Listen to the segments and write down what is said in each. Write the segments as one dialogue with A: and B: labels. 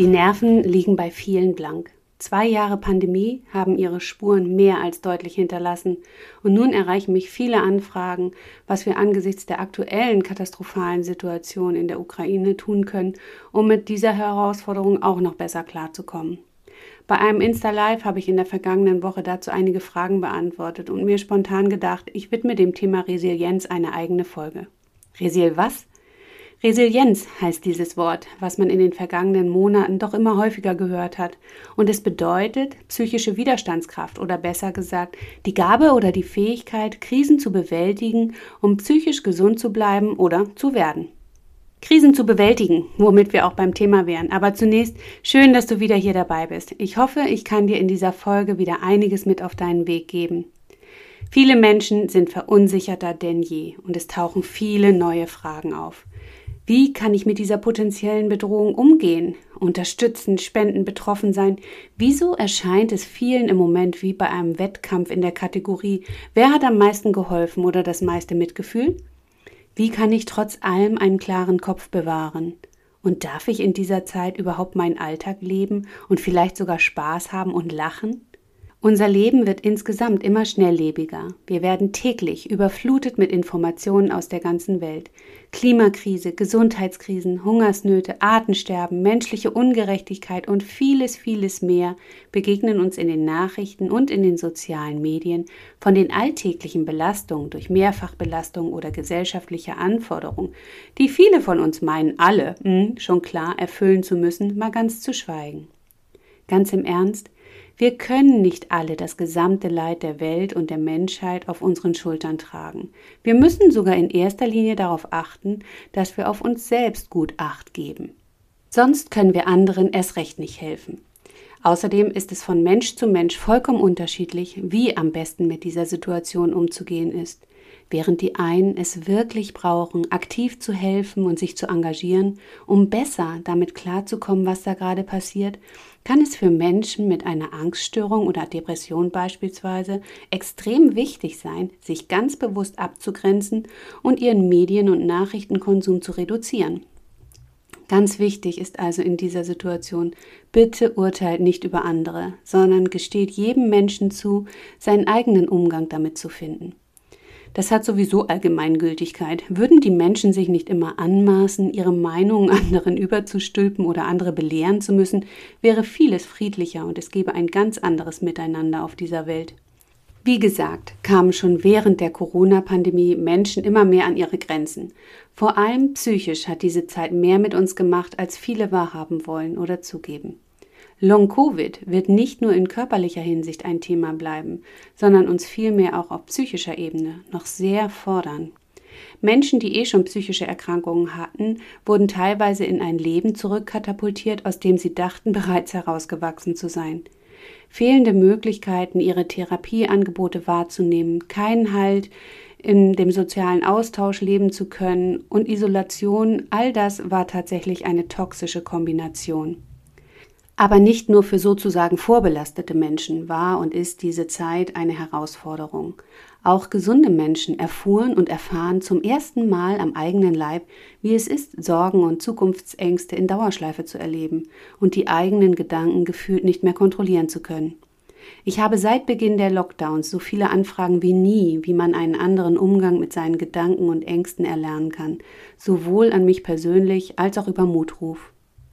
A: Die Nerven liegen bei vielen blank. Zwei Jahre Pandemie haben ihre Spuren mehr als deutlich hinterlassen. Und nun erreichen mich viele Anfragen, was wir angesichts der aktuellen katastrophalen Situation in der Ukraine tun können, um mit dieser Herausforderung auch noch besser klarzukommen. Bei einem Insta-Live habe ich in der vergangenen Woche dazu einige Fragen beantwortet und mir spontan gedacht, ich widme dem Thema Resilienz eine eigene Folge. Resil was? Resilienz heißt dieses Wort, was man in den vergangenen Monaten doch immer häufiger gehört hat. Und es bedeutet psychische Widerstandskraft oder besser gesagt die Gabe oder die Fähigkeit, Krisen zu bewältigen, um psychisch gesund zu bleiben oder zu werden. Krisen zu bewältigen, womit wir auch beim Thema wären. Aber zunächst schön, dass du wieder hier dabei bist. Ich hoffe, ich kann dir in dieser Folge wieder einiges mit auf deinen Weg geben. Viele Menschen sind verunsicherter denn je und es tauchen viele neue Fragen auf. Wie kann ich mit dieser potenziellen Bedrohung umgehen? Unterstützen, spenden, betroffen sein? Wieso erscheint es vielen im Moment wie bei einem Wettkampf in der Kategorie Wer hat am meisten geholfen oder das meiste Mitgefühl? Wie kann ich trotz allem einen klaren Kopf bewahren? Und darf ich in dieser Zeit überhaupt meinen Alltag leben und vielleicht sogar Spaß haben und lachen? Unser Leben wird insgesamt immer schnelllebiger. Wir werden täglich überflutet mit Informationen aus der ganzen Welt. Klimakrise, Gesundheitskrisen, Hungersnöte, Artensterben, menschliche Ungerechtigkeit und vieles, vieles mehr begegnen uns in den Nachrichten und in den sozialen Medien von den alltäglichen Belastungen durch Mehrfachbelastung oder gesellschaftliche Anforderungen, die viele von uns meinen, alle, mh, hm, schon klar, erfüllen zu müssen, mal ganz zu schweigen. Ganz im Ernst, wir können nicht alle das gesamte Leid der Welt und der Menschheit auf unseren Schultern tragen. Wir müssen sogar in erster Linie darauf achten, dass wir auf uns selbst gut acht geben. Sonst können wir anderen erst recht nicht helfen. Außerdem ist es von Mensch zu Mensch vollkommen unterschiedlich, wie am besten mit dieser Situation umzugehen ist. Während die einen es wirklich brauchen, aktiv zu helfen und sich zu engagieren, um besser damit klarzukommen, was da gerade passiert, kann es für Menschen mit einer Angststörung oder Depression beispielsweise extrem wichtig sein, sich ganz bewusst abzugrenzen und ihren Medien- und Nachrichtenkonsum zu reduzieren. Ganz wichtig ist also in dieser Situation, bitte urteilt nicht über andere, sondern gesteht jedem Menschen zu, seinen eigenen Umgang damit zu finden. Das hat sowieso Allgemeingültigkeit. Würden die Menschen sich nicht immer anmaßen, ihre Meinungen anderen überzustülpen oder andere belehren zu müssen, wäre vieles friedlicher und es gäbe ein ganz anderes Miteinander auf dieser Welt. Wie gesagt, kamen schon während der Corona-Pandemie Menschen immer mehr an ihre Grenzen. Vor allem psychisch hat diese Zeit mehr mit uns gemacht, als viele wahrhaben wollen oder zugeben. Long-Covid wird nicht nur in körperlicher Hinsicht ein Thema bleiben, sondern uns vielmehr auch auf psychischer Ebene noch sehr fordern. Menschen, die eh schon psychische Erkrankungen hatten, wurden teilweise in ein Leben zurückkatapultiert, aus dem sie dachten, bereits herausgewachsen zu sein. Fehlende Möglichkeiten, ihre Therapieangebote wahrzunehmen, keinen Halt in dem sozialen Austausch leben zu können und Isolation, all das war tatsächlich eine toxische Kombination. Aber nicht nur für sozusagen vorbelastete Menschen war und ist diese Zeit eine Herausforderung. Auch gesunde Menschen erfuhren und erfahren zum ersten Mal am eigenen Leib, wie es ist, Sorgen und Zukunftsängste in Dauerschleife zu erleben und die eigenen Gedanken gefühlt nicht mehr kontrollieren zu können. Ich habe seit Beginn der Lockdowns so viele Anfragen wie nie, wie man einen anderen Umgang mit seinen Gedanken und Ängsten erlernen kann, sowohl an mich persönlich als auch über Mutruf.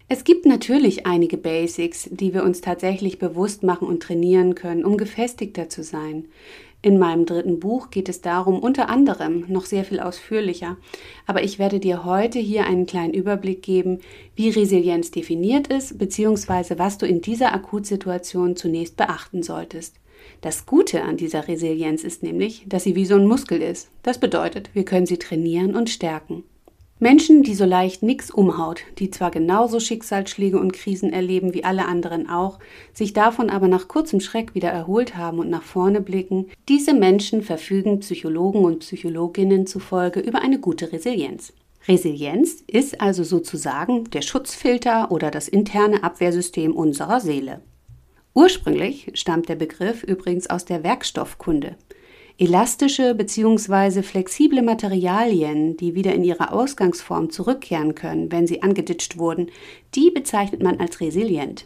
A: Es gibt natürlich einige Basics, die wir uns tatsächlich bewusst machen und trainieren können, um gefestigter zu sein. In meinem dritten Buch geht es darum, unter anderem noch sehr viel ausführlicher, aber ich werde dir heute hier einen kleinen Überblick geben, wie Resilienz definiert ist, beziehungsweise was du in dieser Akutsituation zunächst beachten solltest. Das Gute an dieser Resilienz ist nämlich, dass sie wie so ein Muskel ist. Das bedeutet, wir können sie trainieren und stärken. Menschen, die so leicht nix umhaut, die zwar genauso Schicksalsschläge und Krisen erleben wie alle anderen auch, sich davon aber nach kurzem Schreck wieder erholt haben und nach vorne blicken, diese Menschen verfügen Psychologen und Psychologinnen zufolge über eine gute Resilienz. Resilienz ist also sozusagen der Schutzfilter oder das interne Abwehrsystem unserer Seele. Ursprünglich stammt der Begriff übrigens aus der Werkstoffkunde. Elastische bzw. flexible Materialien, die wieder in ihre Ausgangsform zurückkehren können, wenn sie angeditscht wurden, die bezeichnet man als resilient.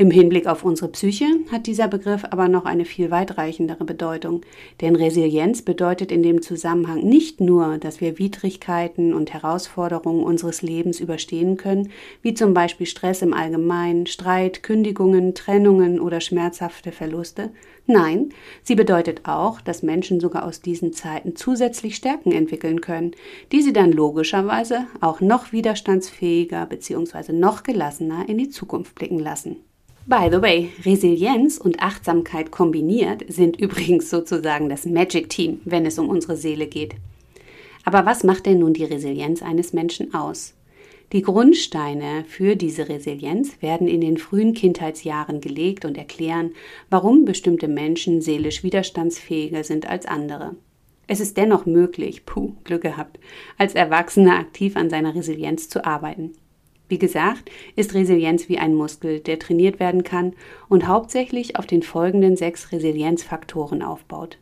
A: Im Hinblick auf unsere Psyche hat dieser Begriff aber noch eine viel weitreichendere Bedeutung, denn Resilienz bedeutet in dem Zusammenhang nicht nur, dass wir Widrigkeiten und Herausforderungen unseres Lebens überstehen können, wie zum Beispiel Stress im Allgemeinen, Streit, Kündigungen, Trennungen oder schmerzhafte Verluste. Nein, sie bedeutet auch, dass Menschen sogar aus diesen Zeiten zusätzlich Stärken entwickeln können, die sie dann logischerweise auch noch widerstandsfähiger bzw. noch gelassener in die Zukunft blicken lassen. By the way, Resilienz und Achtsamkeit kombiniert sind übrigens sozusagen das Magic Team, wenn es um unsere Seele geht. Aber was macht denn nun die Resilienz eines Menschen aus? Die Grundsteine für diese Resilienz werden in den frühen Kindheitsjahren gelegt und erklären, warum bestimmte Menschen seelisch widerstandsfähiger sind als andere. Es ist dennoch möglich, puh, Glück gehabt, als Erwachsener aktiv an seiner Resilienz zu arbeiten. Wie gesagt, ist Resilienz wie ein Muskel, der trainiert werden kann und hauptsächlich auf den folgenden sechs Resilienzfaktoren aufbaut.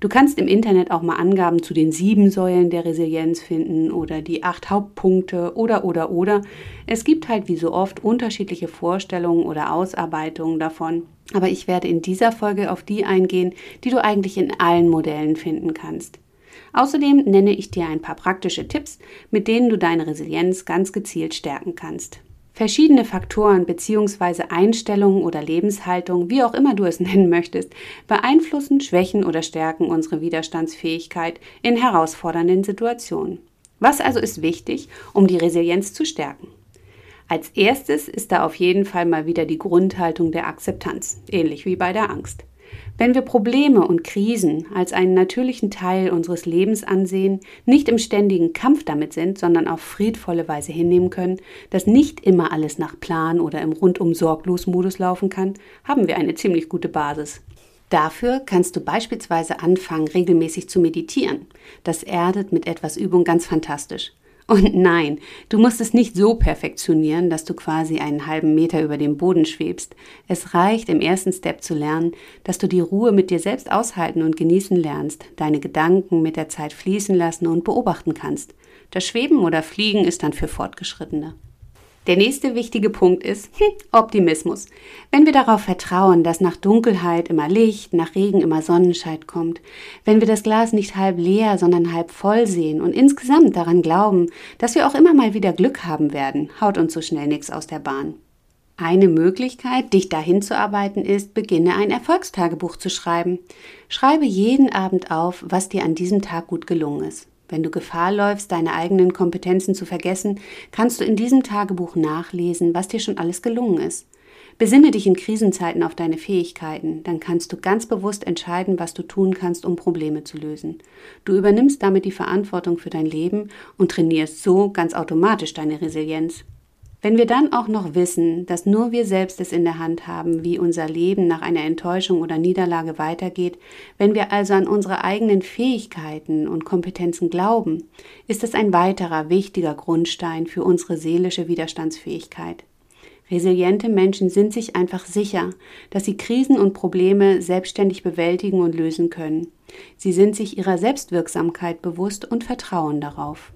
A: Du kannst im Internet auch mal Angaben zu den sieben Säulen der Resilienz finden oder die acht Hauptpunkte oder oder oder. Es gibt halt wie so oft unterschiedliche Vorstellungen oder Ausarbeitungen davon. Aber ich werde in dieser Folge auf die eingehen, die du eigentlich in allen Modellen finden kannst. Außerdem nenne ich dir ein paar praktische Tipps, mit denen du deine Resilienz ganz gezielt stärken kannst. Verschiedene Faktoren bzw. Einstellungen oder Lebenshaltung, wie auch immer du es nennen möchtest, beeinflussen, schwächen oder stärken unsere Widerstandsfähigkeit in herausfordernden Situationen. Was also ist wichtig, um die Resilienz zu stärken? Als erstes ist da auf jeden Fall mal wieder die Grundhaltung der Akzeptanz, ähnlich wie bei der Angst. Wenn wir Probleme und Krisen als einen natürlichen Teil unseres Lebens ansehen, nicht im ständigen Kampf damit sind, sondern auf friedvolle Weise hinnehmen können, dass nicht immer alles nach Plan oder im rundum sorglos Modus laufen kann, haben wir eine ziemlich gute Basis. Dafür kannst du beispielsweise anfangen, regelmäßig zu meditieren. Das erdet mit etwas Übung ganz fantastisch. Und nein, du musst es nicht so perfektionieren, dass du quasi einen halben Meter über dem Boden schwebst. Es reicht im ersten Step zu lernen, dass du die Ruhe mit dir selbst aushalten und genießen lernst, deine Gedanken mit der Zeit fließen lassen und beobachten kannst. Das Schweben oder Fliegen ist dann für Fortgeschrittene. Der nächste wichtige Punkt ist hm, Optimismus. Wenn wir darauf vertrauen, dass nach Dunkelheit immer Licht, nach Regen immer Sonnenschein kommt, wenn wir das Glas nicht halb leer, sondern halb voll sehen und insgesamt daran glauben, dass wir auch immer mal wieder Glück haben werden, haut uns so schnell nichts aus der Bahn. Eine Möglichkeit, dich dahin zu arbeiten, ist, beginne ein Erfolgstagebuch zu schreiben. Schreibe jeden Abend auf, was dir an diesem Tag gut gelungen ist. Wenn du Gefahr läufst, deine eigenen Kompetenzen zu vergessen, kannst du in diesem Tagebuch nachlesen, was dir schon alles gelungen ist. Besinne dich in Krisenzeiten auf deine Fähigkeiten, dann kannst du ganz bewusst entscheiden, was du tun kannst, um Probleme zu lösen. Du übernimmst damit die Verantwortung für dein Leben und trainierst so ganz automatisch deine Resilienz. Wenn wir dann auch noch wissen, dass nur wir selbst es in der Hand haben, wie unser Leben nach einer Enttäuschung oder Niederlage weitergeht, wenn wir also an unsere eigenen Fähigkeiten und Kompetenzen glauben, ist es ein weiterer wichtiger Grundstein für unsere seelische Widerstandsfähigkeit. Resiliente Menschen sind sich einfach sicher, dass sie Krisen und Probleme selbstständig bewältigen und lösen können. Sie sind sich ihrer Selbstwirksamkeit bewusst und vertrauen darauf.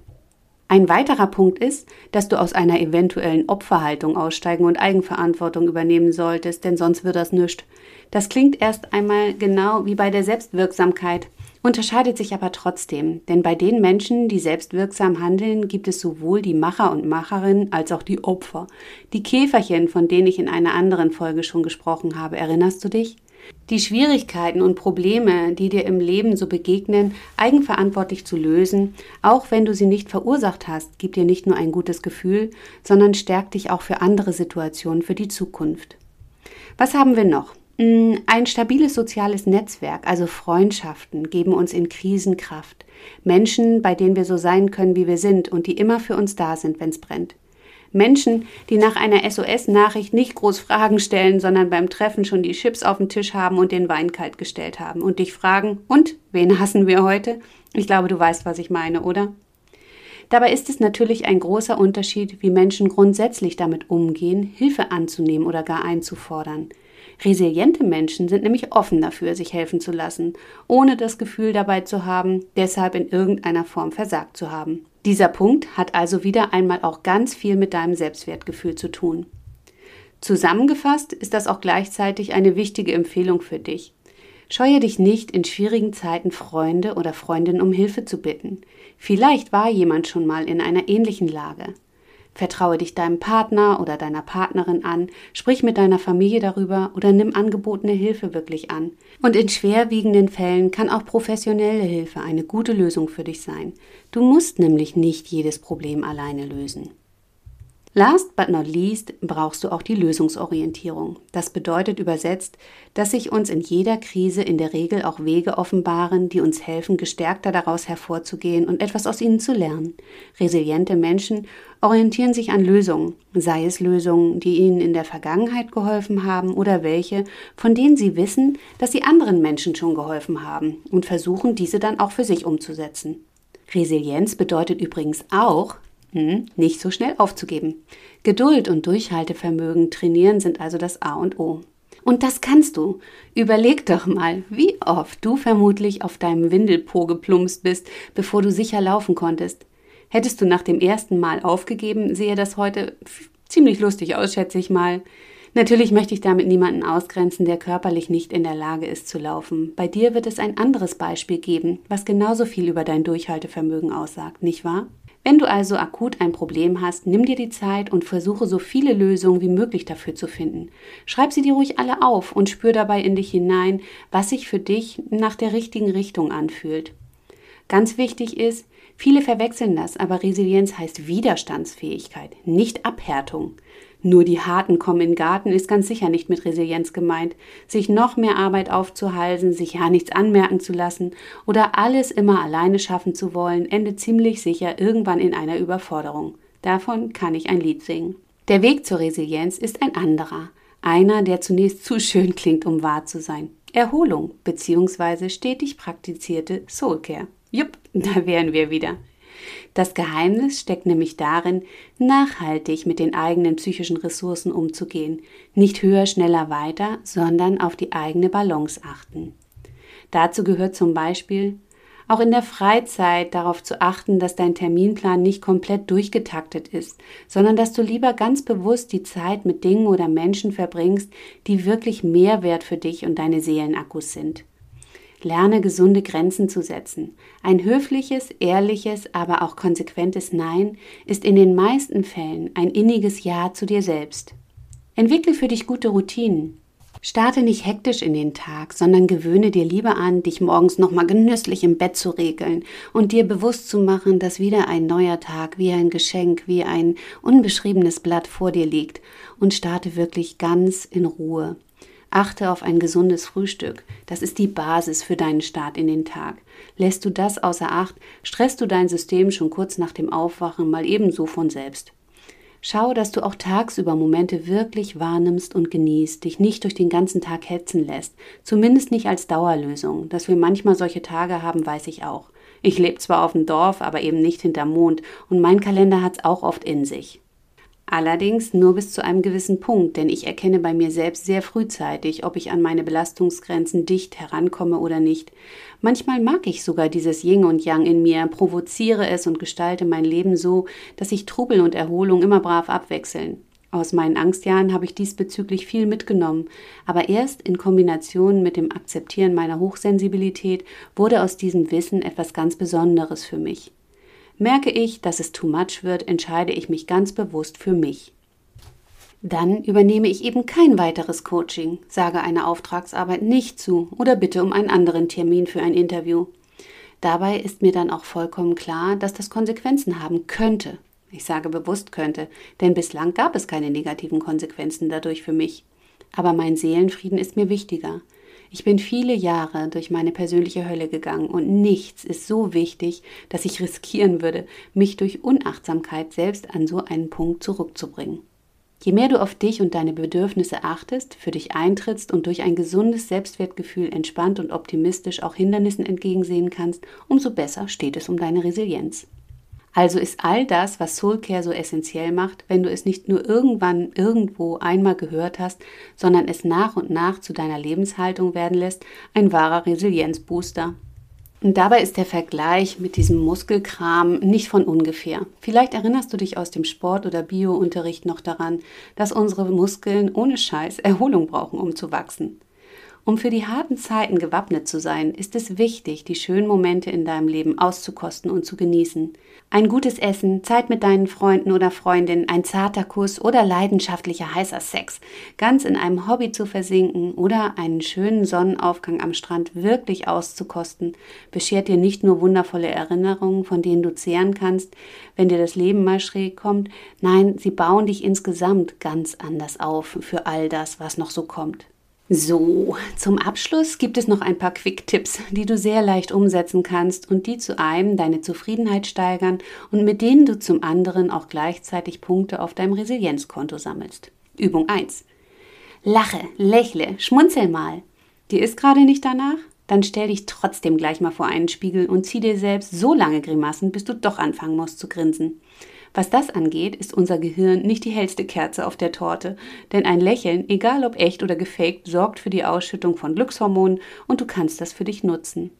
A: Ein weiterer Punkt ist, dass du aus einer eventuellen Opferhaltung aussteigen und Eigenverantwortung übernehmen solltest, denn sonst wird das nichts. Das klingt erst einmal genau wie bei der Selbstwirksamkeit, unterscheidet sich aber trotzdem, denn bei den Menschen, die selbstwirksam handeln, gibt es sowohl die Macher und Macherinnen als auch die Opfer. Die Käferchen, von denen ich in einer anderen Folge schon gesprochen habe, erinnerst du dich? Die Schwierigkeiten und Probleme, die dir im Leben so begegnen, eigenverantwortlich zu lösen, auch wenn du sie nicht verursacht hast, gibt dir nicht nur ein gutes Gefühl, sondern stärkt dich auch für andere Situationen für die Zukunft. Was haben wir noch? Mm, ein stabiles soziales Netzwerk, also Freundschaften, geben uns in Krisen Kraft. Menschen, bei denen wir so sein können, wie wir sind und die immer für uns da sind, wenn es brennt. Menschen, die nach einer SOS-Nachricht nicht groß Fragen stellen, sondern beim Treffen schon die Chips auf den Tisch haben und den Wein kalt gestellt haben und dich fragen, und wen hassen wir heute? Ich glaube, du weißt, was ich meine, oder? Dabei ist es natürlich ein großer Unterschied, wie Menschen grundsätzlich damit umgehen, Hilfe anzunehmen oder gar einzufordern. Resiliente Menschen sind nämlich offen dafür, sich helfen zu lassen, ohne das Gefühl dabei zu haben, deshalb in irgendeiner Form versagt zu haben. Dieser Punkt hat also wieder einmal auch ganz viel mit deinem Selbstwertgefühl zu tun. Zusammengefasst ist das auch gleichzeitig eine wichtige Empfehlung für dich. Scheue dich nicht, in schwierigen Zeiten Freunde oder Freundinnen um Hilfe zu bitten. Vielleicht war jemand schon mal in einer ähnlichen Lage. Vertraue dich deinem Partner oder deiner Partnerin an, sprich mit deiner Familie darüber oder nimm angebotene Hilfe wirklich an. Und in schwerwiegenden Fällen kann auch professionelle Hilfe eine gute Lösung für dich sein. Du musst nämlich nicht jedes Problem alleine lösen. Last but not least brauchst du auch die Lösungsorientierung. Das bedeutet übersetzt, dass sich uns in jeder Krise in der Regel auch Wege offenbaren, die uns helfen, gestärkter daraus hervorzugehen und etwas aus ihnen zu lernen. Resiliente Menschen orientieren sich an Lösungen, sei es Lösungen, die ihnen in der Vergangenheit geholfen haben oder welche, von denen sie wissen, dass sie anderen Menschen schon geholfen haben und versuchen, diese dann auch für sich umzusetzen. Resilienz bedeutet übrigens auch, hm, nicht so schnell aufzugeben. Geduld und Durchhaltevermögen trainieren sind also das A und O. Und das kannst du. Überleg doch mal, wie oft du vermutlich auf deinem Windelpo geplumpst bist, bevor du sicher laufen konntest. Hättest du nach dem ersten Mal aufgegeben, sehe das heute ziemlich lustig aus, schätze ich mal. Natürlich möchte ich damit niemanden ausgrenzen, der körperlich nicht in der Lage ist zu laufen. Bei dir wird es ein anderes Beispiel geben, was genauso viel über dein Durchhaltevermögen aussagt, nicht wahr? Wenn du also akut ein Problem hast, nimm dir die Zeit und versuche so viele Lösungen wie möglich dafür zu finden. Schreib sie dir ruhig alle auf und spür dabei in dich hinein, was sich für dich nach der richtigen Richtung anfühlt. Ganz wichtig ist, viele verwechseln das, aber Resilienz heißt Widerstandsfähigkeit, nicht Abhärtung. Nur die Harten kommen in den Garten ist ganz sicher nicht mit Resilienz gemeint. Sich noch mehr Arbeit aufzuhalsen, sich ja nichts anmerken zu lassen oder alles immer alleine schaffen zu wollen, endet ziemlich sicher irgendwann in einer Überforderung. Davon kann ich ein Lied singen. Der Weg zur Resilienz ist ein anderer. Einer, der zunächst zu schön klingt, um wahr zu sein. Erholung bzw. stetig praktizierte Soulcare. Jupp, da wären wir wieder. Das Geheimnis steckt nämlich darin, nachhaltig mit den eigenen psychischen Ressourcen umzugehen, nicht höher, schneller, weiter, sondern auf die eigene Balance achten. Dazu gehört zum Beispiel auch in der Freizeit darauf zu achten, dass dein Terminplan nicht komplett durchgetaktet ist, sondern dass du lieber ganz bewusst die Zeit mit Dingen oder Menschen verbringst, die wirklich Mehrwert für dich und deine Seelenakkus sind. Lerne gesunde Grenzen zu setzen. Ein höfliches, ehrliches, aber auch konsequentes Nein ist in den meisten Fällen ein inniges Ja zu dir selbst. Entwickle für dich gute Routinen. Starte nicht hektisch in den Tag, sondern gewöhne dir lieber an, dich morgens nochmal genüsslich im Bett zu regeln und dir bewusst zu machen, dass wieder ein neuer Tag wie ein Geschenk, wie ein unbeschriebenes Blatt vor dir liegt und starte wirklich ganz in Ruhe. Achte auf ein gesundes Frühstück. Das ist die Basis für deinen Start in den Tag. Lässt du das außer Acht, stresst du dein System schon kurz nach dem Aufwachen mal ebenso von selbst. Schau, dass du auch tagsüber Momente wirklich wahrnimmst und genießt, dich nicht durch den ganzen Tag hetzen lässt, zumindest nicht als Dauerlösung. Dass wir manchmal solche Tage haben, weiß ich auch. Ich lebe zwar auf dem Dorf, aber eben nicht hinterm Mond, und mein Kalender hat's auch oft in sich. Allerdings nur bis zu einem gewissen Punkt, denn ich erkenne bei mir selbst sehr frühzeitig, ob ich an meine Belastungsgrenzen dicht herankomme oder nicht. Manchmal mag ich sogar dieses Yin und Yang in mir, provoziere es und gestalte mein Leben so, dass sich Trubel und Erholung immer brav abwechseln. Aus meinen Angstjahren habe ich diesbezüglich viel mitgenommen, aber erst in Kombination mit dem Akzeptieren meiner Hochsensibilität wurde aus diesem Wissen etwas ganz Besonderes für mich. Merke ich, dass es too much wird, entscheide ich mich ganz bewusst für mich. Dann übernehme ich eben kein weiteres Coaching, sage eine Auftragsarbeit nicht zu oder bitte um einen anderen Termin für ein Interview. Dabei ist mir dann auch vollkommen klar, dass das Konsequenzen haben könnte. Ich sage bewusst könnte, denn bislang gab es keine negativen Konsequenzen dadurch für mich. aber mein Seelenfrieden ist mir wichtiger. Ich bin viele Jahre durch meine persönliche Hölle gegangen und nichts ist so wichtig, dass ich riskieren würde, mich durch Unachtsamkeit selbst an so einen Punkt zurückzubringen. Je mehr du auf dich und deine Bedürfnisse achtest, für dich eintrittst und durch ein gesundes Selbstwertgefühl entspannt und optimistisch auch Hindernissen entgegensehen kannst, umso besser steht es um deine Resilienz. Also ist all das, was Soulcare so essentiell macht, wenn du es nicht nur irgendwann irgendwo einmal gehört hast, sondern es nach und nach zu deiner Lebenshaltung werden lässt, ein wahrer Resilienzbooster. Und dabei ist der Vergleich mit diesem Muskelkram nicht von ungefähr. Vielleicht erinnerst du dich aus dem Sport- oder Biounterricht noch daran, dass unsere Muskeln ohne Scheiß Erholung brauchen, um zu wachsen. Um für die harten Zeiten gewappnet zu sein, ist es wichtig, die schönen Momente in deinem Leben auszukosten und zu genießen. Ein gutes Essen, Zeit mit deinen Freunden oder Freundinnen, ein zarter Kuss oder leidenschaftlicher heißer Sex, ganz in einem Hobby zu versinken oder einen schönen Sonnenaufgang am Strand wirklich auszukosten, beschert dir nicht nur wundervolle Erinnerungen, von denen du zehren kannst, wenn dir das Leben mal schräg kommt, nein, sie bauen dich insgesamt ganz anders auf für all das, was noch so kommt. So, zum Abschluss gibt es noch ein paar Quick-Tipps, die du sehr leicht umsetzen kannst und die zu einem deine Zufriedenheit steigern und mit denen du zum anderen auch gleichzeitig Punkte auf deinem Resilienzkonto sammelst. Übung 1. Lache, lächle, schmunzel mal. Dir ist gerade nicht danach? Dann stell dich trotzdem gleich mal vor einen Spiegel und zieh dir selbst so lange Grimassen, bis du doch anfangen musst zu grinsen. Was das angeht, ist unser Gehirn nicht die hellste Kerze auf der Torte, denn ein Lächeln, egal ob echt oder gefaked, sorgt für die Ausschüttung von Glückshormonen und du kannst das für dich nutzen.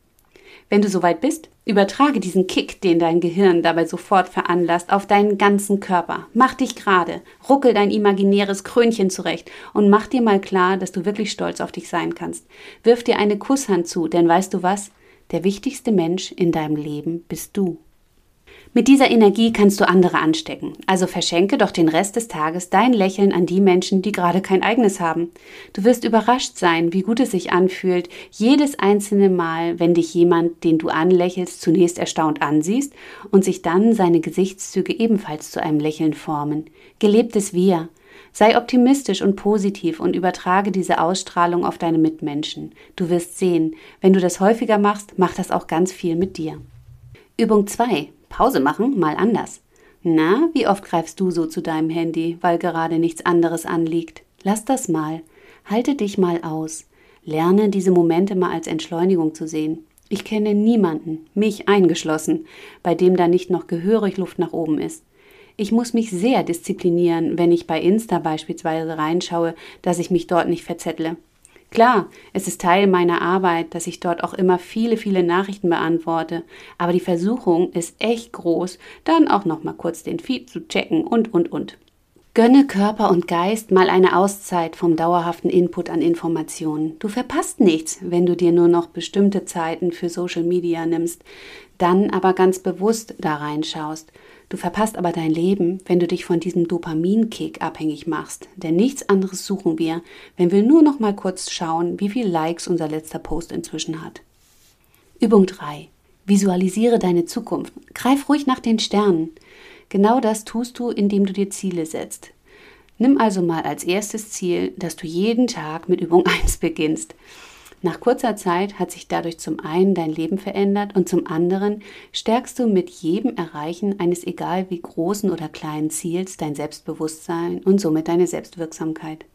A: Wenn du soweit bist, übertrage diesen Kick, den dein Gehirn dabei sofort veranlasst, auf deinen ganzen Körper. Mach dich gerade, ruckel dein imaginäres Krönchen zurecht und mach dir mal klar, dass du wirklich stolz auf dich sein kannst. Wirf dir eine Kusshand zu, denn weißt du was? Der wichtigste Mensch in deinem Leben bist du. Mit dieser Energie kannst du andere anstecken. Also verschenke doch den Rest des Tages dein Lächeln an die Menschen, die gerade kein eigenes haben. Du wirst überrascht sein, wie gut es sich anfühlt, jedes einzelne Mal, wenn dich jemand, den du anlächelst, zunächst erstaunt ansiehst und sich dann seine Gesichtszüge ebenfalls zu einem Lächeln formen. Gelebtes Wir. Sei optimistisch und positiv und übertrage diese Ausstrahlung auf deine Mitmenschen. Du wirst sehen, wenn du das häufiger machst, macht das auch ganz viel mit dir. Übung 2. Pause machen, mal anders. Na, wie oft greifst du so zu deinem Handy, weil gerade nichts anderes anliegt? Lass das mal. Halte dich mal aus. Lerne diese Momente mal als Entschleunigung zu sehen. Ich kenne niemanden, mich eingeschlossen, bei dem da nicht noch gehörig Luft nach oben ist. Ich muss mich sehr disziplinieren, wenn ich bei Insta beispielsweise reinschaue, dass ich mich dort nicht verzettle. Klar, es ist Teil meiner Arbeit, dass ich dort auch immer viele, viele Nachrichten beantworte, aber die Versuchung ist echt groß, dann auch noch mal kurz den Feed zu checken und und und. Gönne Körper und Geist mal eine Auszeit vom dauerhaften Input an Informationen. Du verpasst nichts, wenn du dir nur noch bestimmte Zeiten für Social Media nimmst, dann aber ganz bewusst da reinschaust. Du verpasst aber dein Leben, wenn du dich von diesem Dopaminkick abhängig machst. Denn nichts anderes suchen wir, wenn wir nur noch mal kurz schauen, wie viele Likes unser letzter Post inzwischen hat. Übung 3. Visualisiere deine Zukunft. Greif ruhig nach den Sternen. Genau das tust du, indem du dir Ziele setzt. Nimm also mal als erstes Ziel, dass du jeden Tag mit Übung 1 beginnst. Nach kurzer Zeit hat sich dadurch zum einen dein Leben verändert und zum anderen stärkst du mit jedem Erreichen eines egal wie großen oder kleinen Ziels dein Selbstbewusstsein und somit deine Selbstwirksamkeit.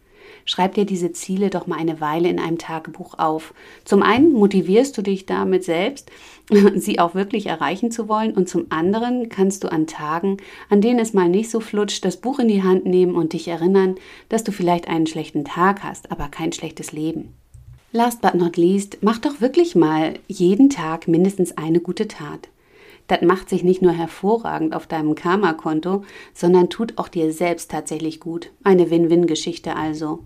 A: Schreib dir diese Ziele doch mal eine Weile in einem Tagebuch auf. Zum einen motivierst du dich damit selbst, sie auch wirklich erreichen zu wollen und zum anderen kannst du an Tagen, an denen es mal nicht so flutscht, das Buch in die Hand nehmen und dich erinnern, dass du vielleicht einen schlechten Tag hast, aber kein schlechtes Leben. Last but not least, mach doch wirklich mal jeden Tag mindestens eine gute Tat. Das macht sich nicht nur hervorragend auf deinem Karma-Konto, sondern tut auch dir selbst tatsächlich gut. Eine Win-Win-Geschichte also.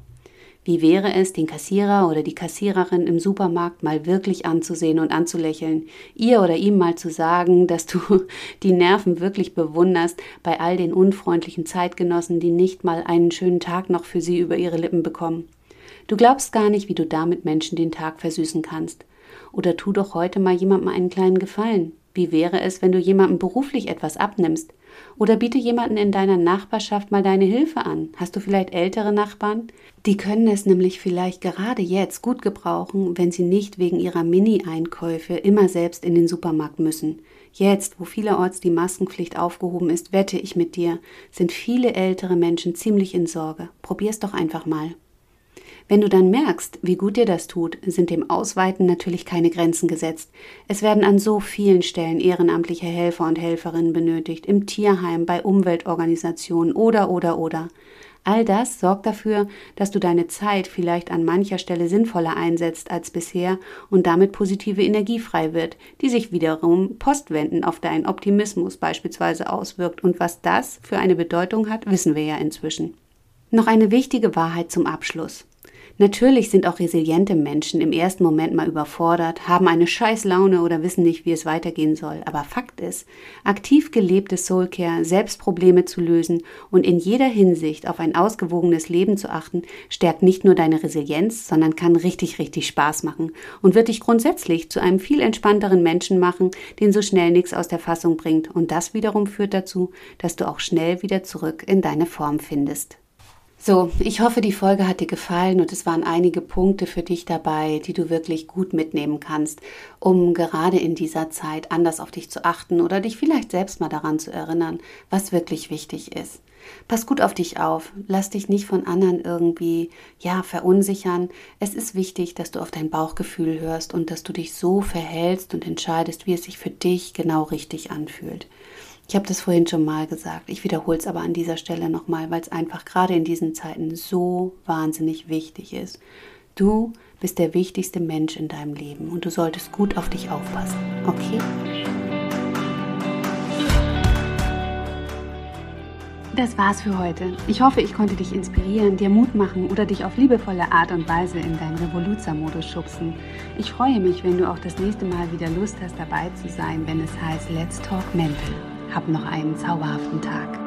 A: Wie wäre es, den Kassierer oder die Kassiererin im Supermarkt mal wirklich anzusehen und anzulächeln, ihr oder ihm mal zu sagen, dass du die Nerven wirklich bewunderst bei all den unfreundlichen Zeitgenossen, die nicht mal einen schönen Tag noch für sie über ihre Lippen bekommen. Du glaubst gar nicht, wie du damit Menschen den Tag versüßen kannst. Oder tu doch heute mal jemandem einen kleinen Gefallen. Wie wäre es, wenn du jemandem beruflich etwas abnimmst? Oder biete jemanden in deiner Nachbarschaft mal deine Hilfe an. Hast du vielleicht ältere Nachbarn? Die können es nämlich vielleicht gerade jetzt gut gebrauchen, wenn sie nicht wegen ihrer Mini-Einkäufe immer selbst in den Supermarkt müssen. Jetzt, wo vielerorts die Maskenpflicht aufgehoben ist, wette ich mit dir, sind viele ältere Menschen ziemlich in Sorge. Probier's doch einfach mal. Wenn du dann merkst, wie gut dir das tut, sind dem Ausweiten natürlich keine Grenzen gesetzt. Es werden an so vielen Stellen ehrenamtliche Helfer und Helferinnen benötigt, im Tierheim, bei Umweltorganisationen oder oder oder. All das sorgt dafür, dass du deine Zeit vielleicht an mancher Stelle sinnvoller einsetzt als bisher und damit positive Energie frei wird, die sich wiederum postwendend auf deinen Optimismus beispielsweise auswirkt. Und was das für eine Bedeutung hat, wissen wir ja inzwischen. Noch eine wichtige Wahrheit zum Abschluss. Natürlich sind auch resiliente Menschen im ersten Moment mal überfordert, haben eine Scheißlaune oder wissen nicht, wie es weitergehen soll. Aber Fakt ist, aktiv gelebtes Soulcare, selbst Probleme zu lösen und in jeder Hinsicht auf ein ausgewogenes Leben zu achten, stärkt nicht nur deine Resilienz, sondern kann richtig, richtig Spaß machen und wird dich grundsätzlich zu einem viel entspannteren Menschen machen, den so schnell nichts aus der Fassung bringt. Und das wiederum führt dazu, dass du auch schnell wieder zurück in deine Form findest. So, ich hoffe, die Folge hat dir gefallen und es waren einige Punkte für dich dabei, die du wirklich gut mitnehmen kannst, um gerade in dieser Zeit anders auf dich zu achten oder dich vielleicht selbst mal daran zu erinnern, was wirklich wichtig ist. Pass gut auf dich auf, lass dich nicht von anderen irgendwie, ja, verunsichern. Es ist wichtig, dass du auf dein Bauchgefühl hörst und dass du dich so verhältst und entscheidest, wie es sich für dich genau richtig anfühlt. Ich habe das vorhin schon mal gesagt. Ich wiederhole es aber an dieser Stelle nochmal, weil es einfach gerade in diesen Zeiten so wahnsinnig wichtig ist. Du bist der wichtigste Mensch in deinem Leben und du solltest gut auf dich aufpassen. Okay? Das war's für heute. Ich hoffe, ich konnte dich inspirieren, dir Mut machen oder dich auf liebevolle Art und Weise in deinen Revoluzer-Modus schubsen. Ich freue mich, wenn du auch das nächste Mal wieder Lust hast, dabei zu sein, wenn es heißt Let's Talk Mental. Hab noch einen zauberhaften Tag.